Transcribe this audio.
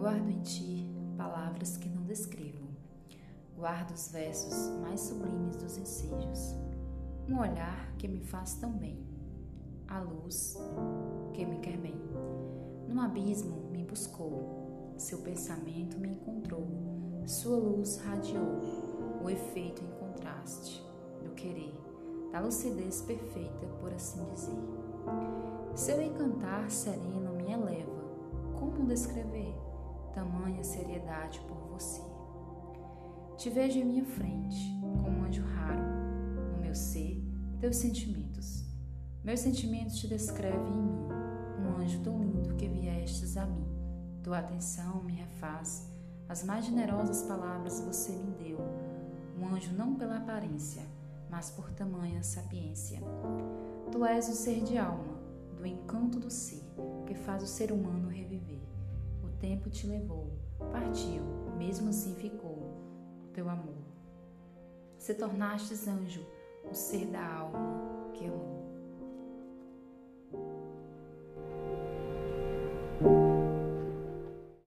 Guardo em ti palavras que não descrevo. Guardo os versos mais sublimes dos ensejos. Um olhar que me faz tão bem. A luz que me quer bem. Num abismo me buscou. Seu pensamento me encontrou. Sua luz radiou. O efeito em contraste do querer. Da lucidez perfeita, por assim dizer. Seu encantar sereno me eleva. Como descrever? Tamanha seriedade por você? Te vejo em minha frente, como um anjo raro, no meu ser, teus sentimentos. Meus sentimentos te descrevem em mim, um anjo tão lindo que viestes a mim. Tua atenção me refaz, as mais generosas palavras você me deu, um anjo não pela aparência, mas por tamanha sapiência. Tu és o ser de alma, do encanto do ser, que faz o ser humano reviver. O tempo te levou, partiu, mesmo assim ficou teu amor. Se tornastes anjo, o ser da alma.